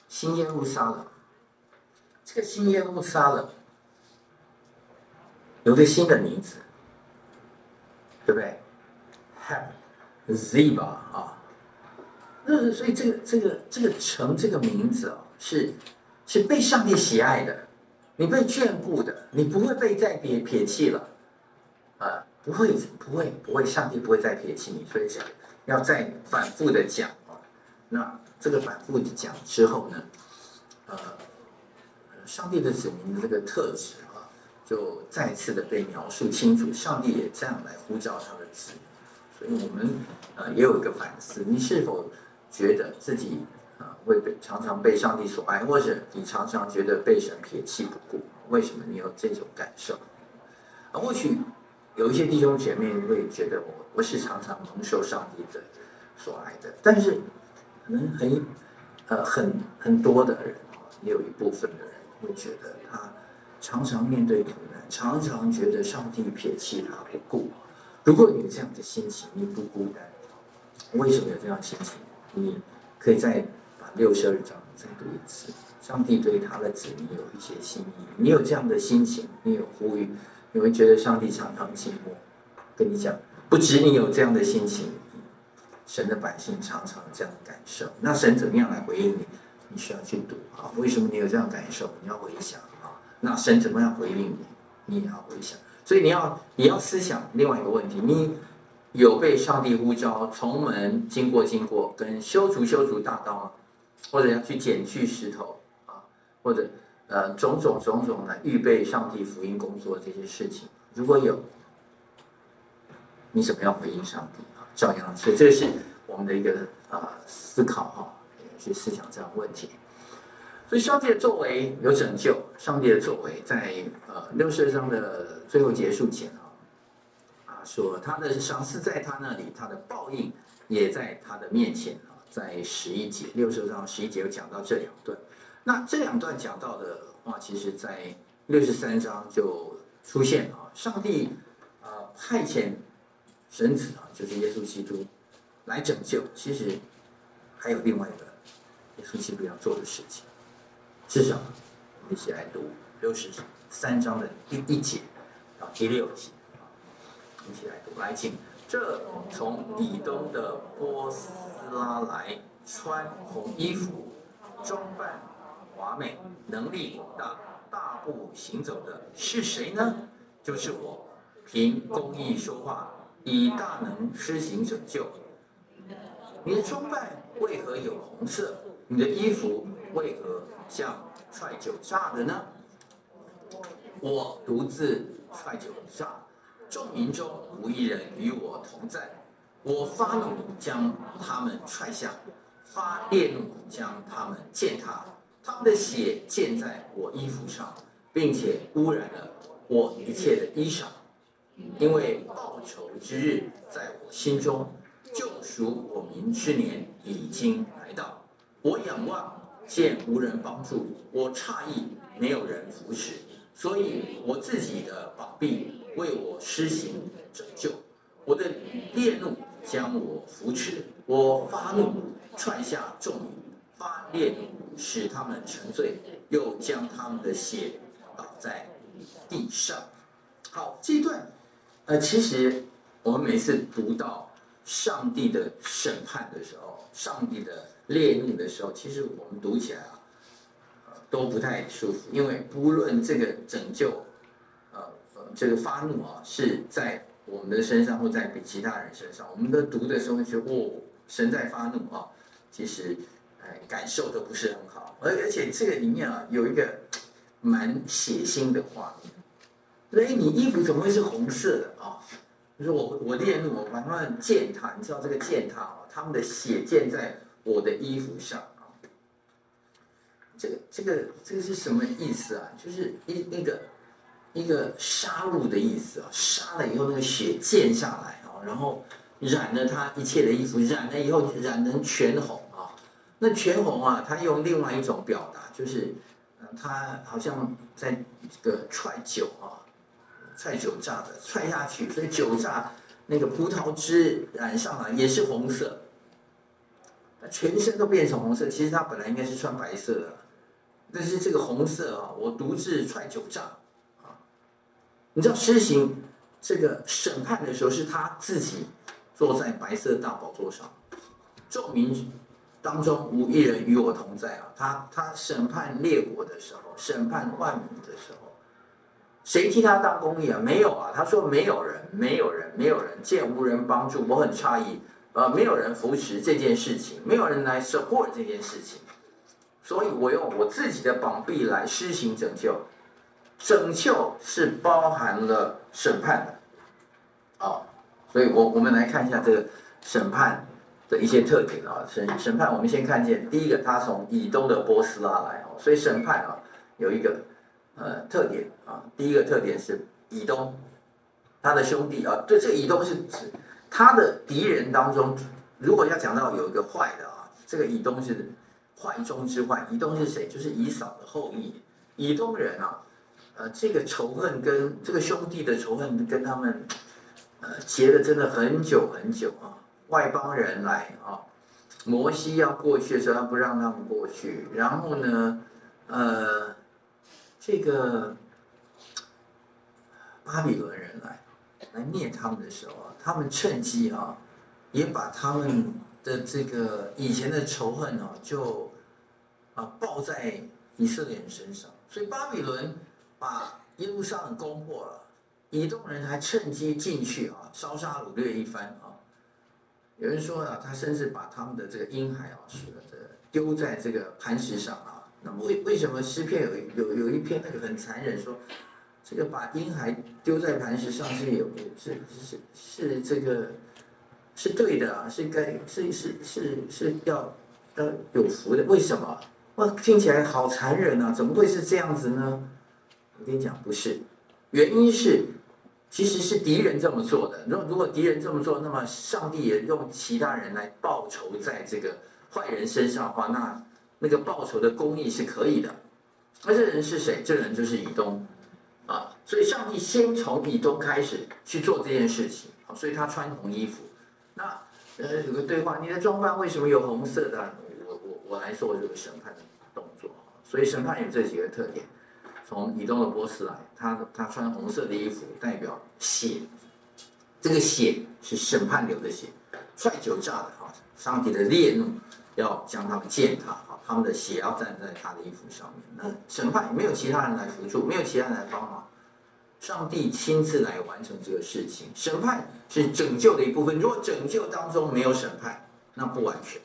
新耶路撒冷，这个新耶路撒冷有个新的名字，对不对？Ziba 啊。那所以这个这个这个城这个名字啊，是是被上帝喜爱的，你被眷顾的，你不会被再撇撇弃了，啊，不会不会不会，上帝不会再撇弃你，所以讲要再反复的讲啊，那这个反复的讲之后呢，呃，上帝的子民的这个特质啊，就再次的被描述清楚，上帝也这样来呼召他的子民。所以我们呃也有一个反思，你是否觉得自己啊会被常常被上帝所爱，或者你常常觉得被神撇弃不顾？为什么你有这种感受？或许有一些弟兄姐妹会觉得我我是常常蒙受上帝的所爱的，但是可能很呃很很多的人也有一部分的人会觉得他常常面对苦难，常常觉得上帝撇弃他不顾。如果你有这样的心情，你不孤单。为什么有这样的心情？你可以再把六十二章再读一次。上帝对他的子民有一些心意。你有这样的心情，你有呼吁，你会觉得上帝常常寂寞。跟你讲，不止你有这样的心情，神的百姓常常这样的感受。那神怎么样来回应你？你需要去读啊。为什么你有这样感受？你要回想啊。那神怎么样回应你？你也要回想。所以你要你要思想另外一个问题：你有被上帝呼召从门经过经过，跟修筑修筑大道吗？或者要去捡去石头啊？或者呃种种种种来预备上帝福音工作这些事情，如果有，你怎么样回应上帝？照样，所以这是我们的一个啊、呃、思考哈，去思想这样问题。所以上帝的作为有拯救，上帝的作为在呃六十二章的最后结束前啊，啊说他的赏赐在他那里，他的报应也在他的面前啊，在十一节六十二章十一节有讲到这两段，那这两段讲到的话，其实在六十三章就出现啊，上帝啊派遣神子啊，就是耶稣基督来拯救，其实还有另外一个耶稣基督要做的事情。至少，我们一起来读六十三章的第一节到第六节，一起来读。来，请这从以东的波斯拉来，穿红衣服，装扮华美，能力大，大步行走的是谁呢？就是我，凭公义说话，以大能施行拯救。你的装扮为何有红色？你的衣服为何像踹酒炸的呢？我独自踹酒炸，众民中无一人与我同在。我发怒将他们踹下，发烈怒将他们践踏，他们的血溅在我衣服上，并且污染了我一切的衣裳。因为报仇之日在我心中，救赎我民之年已经来到。我仰望，见无人帮助，我诧异，没有人扶持，所以我自己的宝臂为我施行拯救，我的烈怒将我扶持，我发怒踹下众民，发烈怒使他们沉醉，又将他们的血倒在地上。好，这一段，呃，其实我们每次读到上帝的审判的时候，上帝的。烈怒的时候，其实我们读起来啊，都不太舒服，因为不论这个拯救，呃，这个发怒啊，是在我们的身上或在其他人身上，我们都读的时候会觉得，哦，神在发怒啊，其实，感受都不是很好，而而且这个里面啊，有一个蛮血腥的画面，所以你衣服怎么会是红色的啊？就是我我练，我把他们践踏，你知道这个践踏哦，他们的血溅在。我的衣服上啊，这个这个这个是什么意思啊？就是一那个一个杀戮的意思啊，杀了以后那个血溅下来啊，然后染了他一切的衣服，染了以后染成全红啊。那全红啊，他用另外一种表达，就是他好像在这个踹酒啊，踹酒醡的踹下去，所以酒醡那个葡萄汁染上来也是红色。全身都变成红色，其实他本来应该是穿白色的，但是这个红色啊，我独自踹酒醡啊。你知道施行这个审判的时候，是他自己坐在白色大宝座上，众民当中无一人与我同在啊！他他审判列国的时候，审判万民的时候，谁替他当公义啊？没有啊！他说没有人，没有人，没有人，见无人帮助，我很诧异，呃，没有人扶持这件事情，没有人来 support 这件事情，所以我用我自己的膀臂来施行拯救，拯救是包含了审判的，啊、哦，所以我我们来看一下这个审判。的一些特点啊，审审判，我们先看见第一个，他从以东的波斯拉来哦，所以审判啊有一个呃特点啊，第一个特点是以东，他的兄弟啊，对，这个以东是指他的敌人当中，如果要讲到有一个坏的啊，这个以东是坏中之坏，以东是谁？就是以扫的后裔，以东人啊，呃，这个仇恨跟这个兄弟的仇恨跟他们呃结了真的很久很久啊。外邦人来啊，摩西要过去的时候，他不让他们过去。然后呢，呃，这个巴比伦人来来灭他们的时候啊，他们趁机啊，也把他们的这个以前的仇恨啊，就啊报在以色列人身上。所以巴比伦把耶路撒冷攻破了，以东人还趁机进去啊，烧杀掳掠一番啊。有人说啊，他甚至把他们的这个婴孩啊，是的，丢在这个磐石上啊。那为为什么诗篇有有有一篇那个很残忍说，这个把婴孩丢在磐石上是有是是是是这个是对的啊，是该是是是是要要有福的。为什么？哇，听起来好残忍啊！怎么会是这样子呢？我跟你讲，不是，原因是。其实是敌人这么做的。如如果敌人这么做，那么上帝也用其他人来报仇，在这个坏人身上的话，那那个报仇的公义是可以的。那这人是谁？这人就是以东啊。所以上帝先从以东开始去做这件事情。所以他穿红衣服。那呃有个对话，你的装扮为什么有红色的？我我我来做这个审判的动作。所以审判有这几个特点。从以东的波斯来，他他穿红色的衣服，代表血，这个血是审判流的血，踹酒醡的啊，上帝的烈怒要将他们践踏，他们的血要站在他的衣服上面。那审判没有其他人来辅助，没有其他人来帮忙，上帝亲自来完成这个事情。审判是拯救的一部分，如果拯救当中没有审判，那不完全。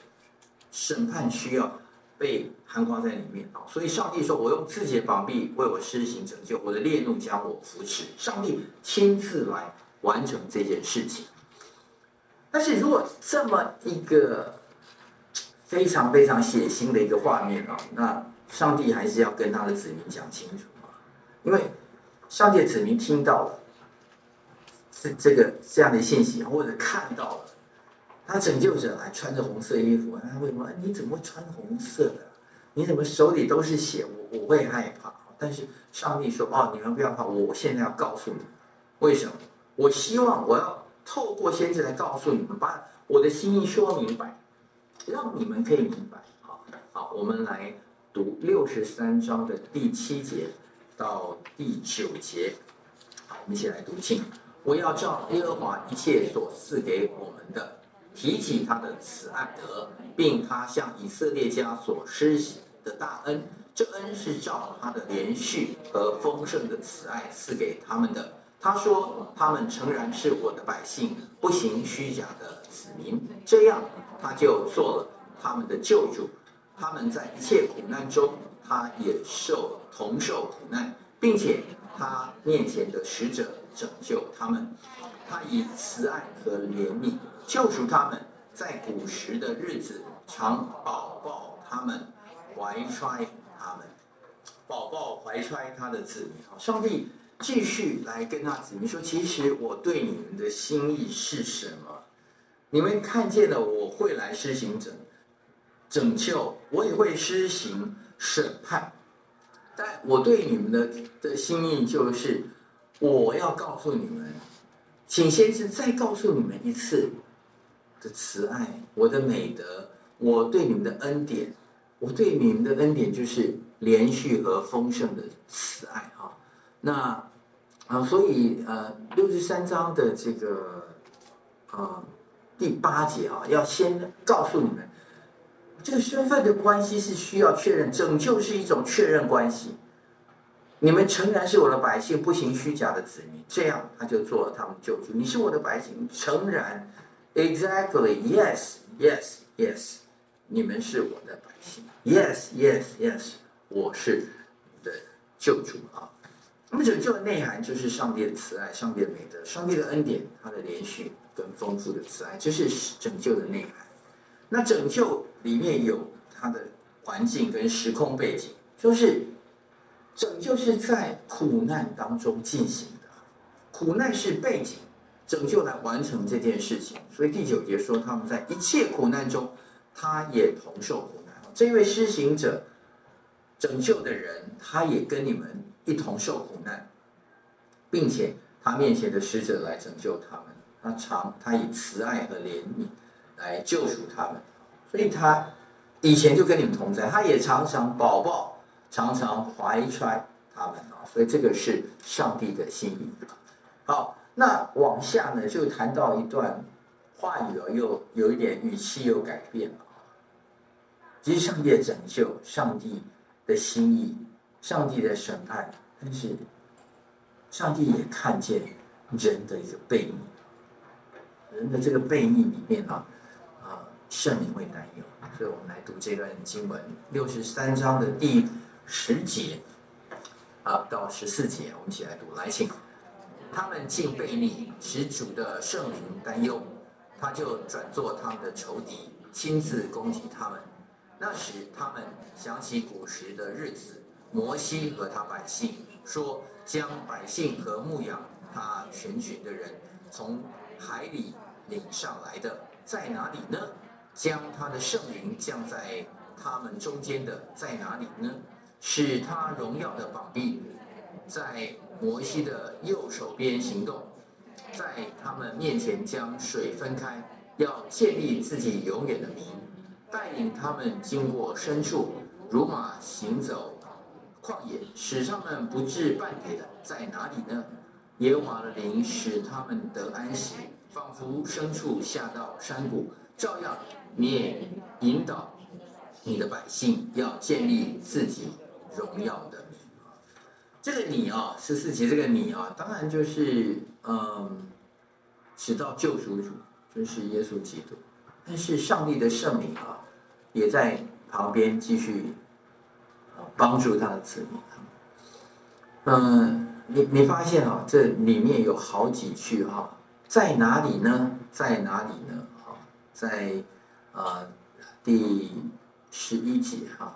审判需要。被含光在里面啊，所以上帝说：“我用自己的膀臂为我施行拯救，我的烈怒将我扶持。”上帝亲自来完成这件事情。但是如果这么一个非常非常血腥的一个画面啊，那上帝还是要跟他的子民讲清楚啊，因为上帝的子民听到了这这个这样的信息，或者看到了。他拯救者来穿着红色衣服，他为什么？你怎么会穿红色的？你怎么手里都是血？我我会害怕。但是上帝说：“哦，你们不要怕，我现在要告诉你，为什么？我希望我要透过先知来告诉你们，把我的心意说明白，让你们可以明白。”好，好，我们来读六十三章的第七节到第九节。好，我们一起来读经。我要照耶和华一切所赐给我们的。提起他的慈爱德，并他向以色列家所施的大恩，这恩是照他的连续和丰盛的慈爱赐给他们的。他说：“他们诚然是我的百姓，不行虚假的子民。”这样，他就做了他们的救主。他们在一切苦难中，他也受同受苦难，并且他面前的使者拯救他们。他以慈爱和怜悯。救赎他们，在古时的日子，常保抱他们，怀揣他们，保抱怀揣他的子民。好，上帝继续来跟他子民说：“其实我对你们的心意是什么？你们看见了，我会来施行拯拯救，我也会施行审判。但我对你们的的心意就是，我要告诉你们，请先知再告诉你们一次。”的慈爱，我的美德，我对你们的恩典，我对你们的恩典就是连续和丰盛的慈爱啊。那啊，所以呃，六十三章的这个啊第八节啊，要先告诉你们，这个身份的关系是需要确认，拯救是一种确认关系。你们诚然是我的百姓，不行虚假的子民，这样他就做了他们救主。你是我的百姓，诚然，exactly，yes，yes，yes，你们是我的百姓，yes，yes，yes，我是你的救主啊。那么拯救的内涵就是上帝的慈爱，上帝的美德，上帝的恩典，他的连续跟丰富的慈爱，这是拯救的内涵。那拯救里面有它的环境跟时空背景，就是。拯救是在苦难当中进行的，苦难是背景，拯救来完成这件事情。所以第九节说，他们在一切苦难中，他也同受苦难。这位施行者，拯救的人，他也跟你们一同受苦难，并且他面前的使者来拯救他们，他常他以慈爱和怜悯来救赎他们，所以他以前就跟你们同在，他也常常保抱。常常怀揣他们啊，所以这个是上帝的心意。好，那往下呢，就谈到一段话语哦，又有一点语气又改变了。其实上帝的拯救，上帝的心意，上帝的审判，但是上帝也看见人的一个背逆，人的这个背逆里面啊，啊，圣灵会担忧。所以我们来读这段经文，六十三章的第。十节啊到十四节，我们一起来读。来，请他们竟悖逆，使主的圣灵担忧，他就转作他们的仇敌，亲自攻击他们。那时他们想起古时的日子，摩西和他百姓说，将百姓和牧养他全群的人从海里领上来的在哪里呢？将他的圣灵降在他们中间的在哪里呢？使他荣耀的膀臂在摩西的右手边行动，在他们面前将水分开，要建立自己永远的名，带领他们经过深处，如马行走旷野，使他们不致绊跌的在哪里呢？耶和华的灵使他们得安息，仿佛牲畜下到山谷，照样你也引导你的百姓，要建立自己。荣耀的你啊，这个你啊，十四节这个你啊，当然就是嗯，直到救赎主，就是耶稣基督。但是上帝的圣灵啊，也在旁边继续帮助他的子民。嗯，你你发现啊，这里面有好几句哈，在哪里呢？在哪里呢？啊，在啊第十一节哈。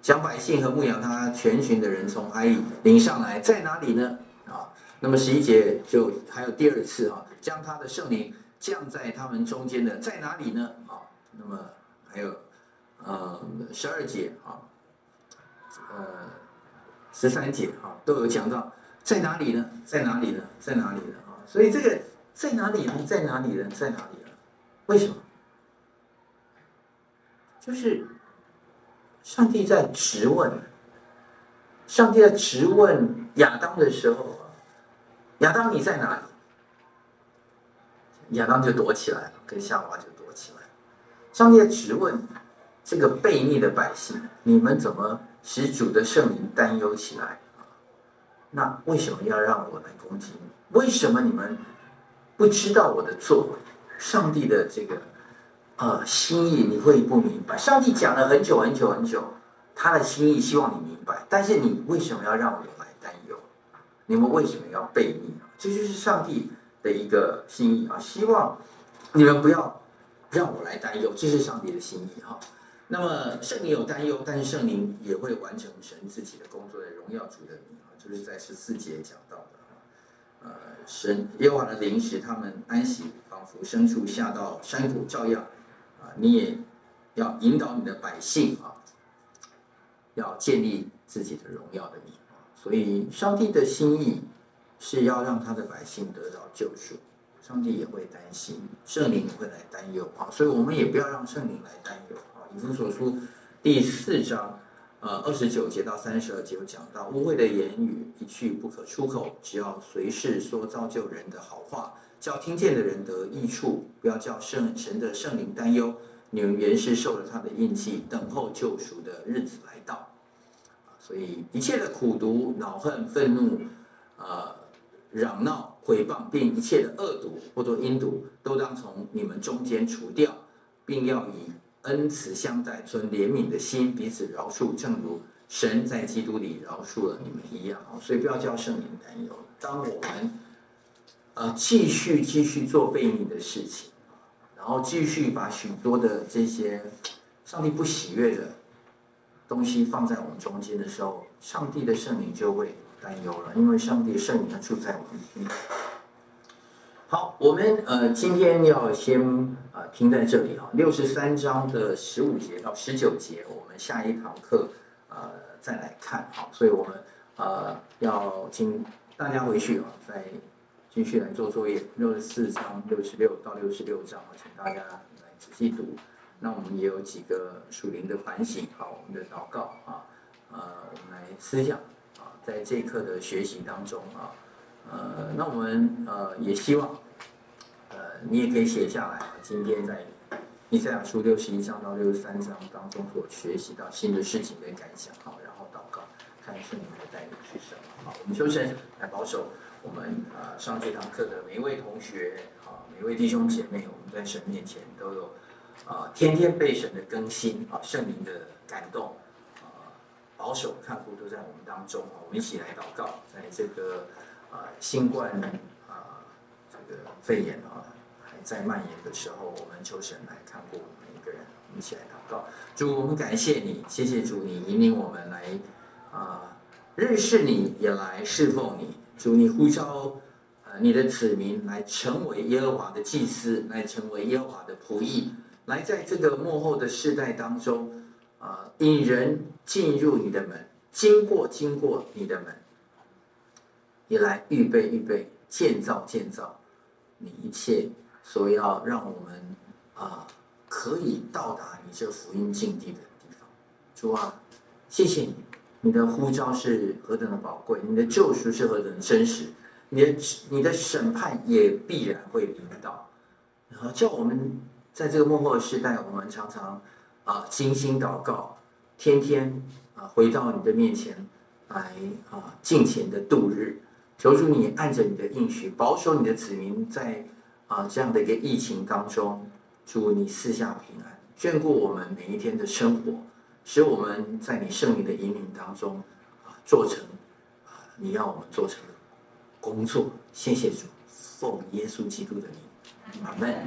将百姓和牧养他全群的人从埃里领上来，在哪里呢？啊，那么十一节就还有第二次啊，将他的圣灵降在他们中间的，在哪里呢？啊，那么还有呃十二节啊，呃十三节啊都有讲到，在哪里呢？在哪里呢？在哪里呢？啊，所以这个在哪里呢？在哪里呢？在哪里呢？为什么？就是。上帝在质问，上帝在质问亚当的时候，亚当你在哪里？亚当就躲起来了，跟夏娃就。上帝在质问这个悖逆的百姓，你们怎么使主的圣灵担忧起来？那为什么要让我来攻击你？为什么你们不知道我的作为？上帝的这个。呃，心意你会不明白。上帝讲了很久很久很久，他的心意希望你明白，但是你为什么要让我来担忧？你们为什么要悖逆？这就是上帝的一个心意啊！希望你们不要让我来担忧，这是上帝的心意哈。那么圣灵有担忧，但是圣灵也会完成神自己的工作的荣耀主的名啊，就是在十四节讲到的。呃，神耶和华的灵使他们安息，仿佛牲畜下到山谷，照样。你也要引导你的百姓啊，要建立自己的荣耀的名。所以，上帝的心意是要让他的百姓得到救赎。上帝也会担心，圣灵也会来担忧啊。所以，我们也不要让圣灵来担忧啊。以弗所书第四章呃二十九节到三十二节有讲到，污秽的言语一句不可出口，只要随时说造就人的好话，叫听见的人得益处，不要叫圣神的圣灵担忧。你们原是受了他的印记，等候救赎的日子来到。所以一切的苦毒、恼恨、愤怒，呃，嚷闹、毁谤，并一切的恶毒或者阴毒，都当从你们中间除掉，并要以恩慈相待，存怜悯的心，彼此饶恕，正如神在基督里饶恕了你们一样。所以不要叫圣灵担忧。当我们呃继续继续做悖逆的事情，然后继续把许多的这些上帝不喜悦的东西放在我们中间的时候，上帝的圣灵就会担忧了，因为上帝圣灵住在我们里面。好，我们呃今天要先啊、呃、停在这里啊，六十三章的十五节到十九节，我们下一堂课呃再来看好，所以我们呃要请大家回去啊，再继续来做作业，六十四章六十六到六十六章，请大家来仔细读。那我们也有几个属灵的反省，好，我们的祷告啊，呃，我们来思想，在这一课的学习当中啊，呃，那我们呃也希望，呃，你也可以写下来，今天在以赛亚书六十一章到六十三章当中所学习到新的事情跟感想，好，然后祷告，看圣灵的带领是什么，好，我们求神来保守我们啊上这堂课的每一位同学，啊，每一位弟兄姐妹，我们在神面前都有。啊，天天被神的更新啊，圣灵的感动，保守看护都在我们当中啊，我们一起来祷告，在这个啊新冠啊这个肺炎啊还在蔓延的时候，我们求神来看护我们每一个人，我们一起来祷告。主，我们感谢你，谢谢主，你引领我们来啊认识你，也来侍奉你。主，你呼召你的子民来成为耶和华的祭司，来成为耶和华的仆役。来，在这个幕后的世代当中，啊，引人进入你的门，经过经过你的门，也来预备预备，建造建造你一切所要让我们啊可以到达你这福音境地的地方。主啊，谢谢你，你的呼召是何等的宝贵，你的救赎是何等的真实，你的你的审判也必然会临到，然后叫我们。在这个末后的时代，我们常常啊精心祷告，天天啊回到你的面前来啊尽情的度日。求主你按着你的应许，保守你的子民在啊这样的一个疫情当中，祝你四下平安，眷顾我们每一天的生活，使我们在你圣灵的引领当中啊做成啊你要我们做成的工作。谢谢主，奉耶稣基督的名，阿门。